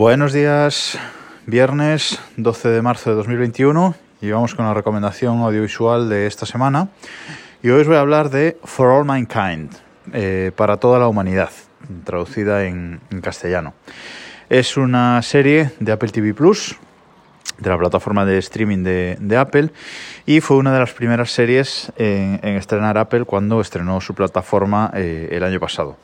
Buenos días, viernes 12 de marzo de 2021 y vamos con la recomendación audiovisual de esta semana. Y hoy os voy a hablar de For All Mankind, eh, para toda la humanidad, traducida en, castellano. Es una serie de Apple TV Plus, de la plataforma de streaming de, Apple, y fue una de las primeras series en, estrenar Apple cuando estrenó su plataforma eh, el año pasado.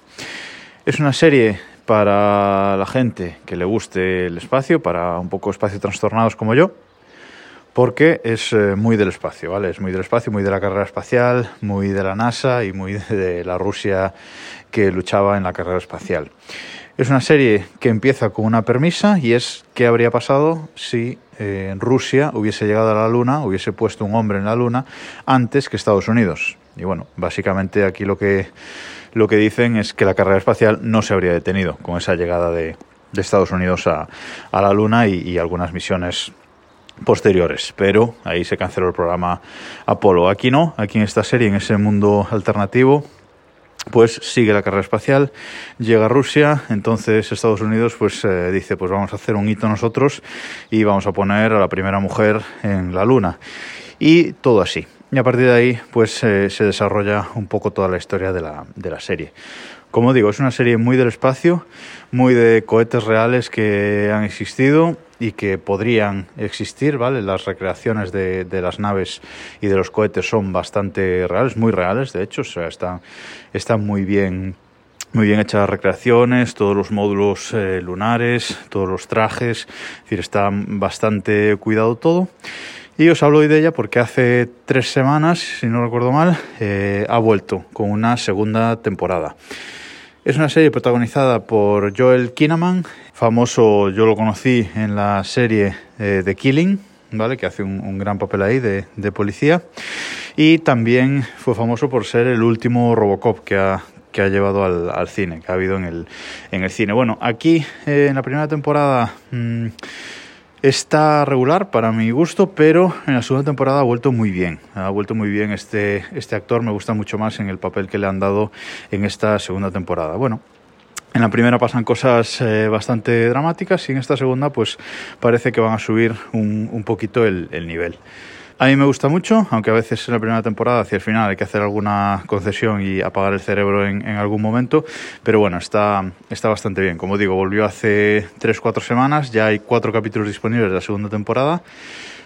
Es una serie para la gente que le guste el espacio, para un poco espacio trastornados como yo, porque es eh, muy del espacio, ¿vale? Es muy del espacio, muy de la carrera espacial, muy de la NASA y muy de la Rusia que luchaba en la carrera espacial. Es una serie que empieza con una premisa y es qué habría pasado si eh, Rusia hubiese llegado a la Luna, hubiese puesto un hombre en la Luna antes que Estados Unidos. Y bueno, básicamente aquí lo que lo que dicen es que la carrera espacial no se habría detenido con esa llegada de, Estados Unidos a, la Luna y, algunas misiones posteriores, pero ahí se canceló el programa Apolo. Aquí no, aquí en esta serie, en ese mundo alternativo, pues sigue la carrera espacial, llega Rusia, entonces Estados Unidos pues eh, dice pues vamos a hacer un hito nosotros y vamos a poner a la primera mujer en la luna y todo así. Y a partir de ahí, pues eh, se desarrolla un poco toda la historia de la, de la serie. Como digo, es una serie muy del espacio, muy de cohetes reales que han existido y que podrían existir, ¿vale? Las recreaciones de, de, las naves y de los cohetes son bastante reales, muy reales, de hecho, o sea, están, están muy bien muy bien hechas las recreaciones, todos los módulos eh, lunares, todos los trajes, es decir, está bastante cuidado todo. Y os hablo hoy de ella porque hace tres semanas, si no recuerdo mal, eh, ha vuelto con una segunda temporada. Es una serie protagonizada por Joel Kinnaman, famoso, yo lo conocí en la serie eh, The Killing, ¿vale? que hace un, gran papel ahí de, policía. Y también fue famoso por ser el último Robocop que ha, que ha llevado al, cine, que ha habido en el, en el cine. Bueno, aquí eh, en la primera temporada... Mm, Está regular para mi gusto, pero en la segunda temporada ha vuelto muy bien. Ha vuelto muy bien este, este actor, me gusta mucho más en el papel que le han dado en esta segunda temporada. Bueno, en la primera pasan cosas eh, bastante dramáticas y en esta segunda pues parece que van a subir un, un poquito el, el nivel. A mí me gusta mucho, aunque a veces en la primera temporada hacia el final hay que hacer alguna concesión y apagar el cerebro en, algún momento, pero bueno, está, está bastante bien. Como digo, volvió hace 3-4 semanas, ya hay 4 capítulos disponibles de la segunda temporada.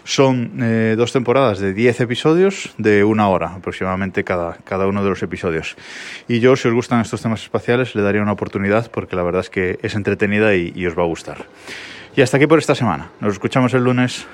Son eh, dos temporadas de 10 episodios de una hora aproximadamente cada, cada uno de los episodios. Y yo, si os gustan estos temas espaciales, le daría una oportunidad porque la verdad es que es entretenida y os va a gustar. Y hasta aquí por esta semana. Nos escuchamos el lunes.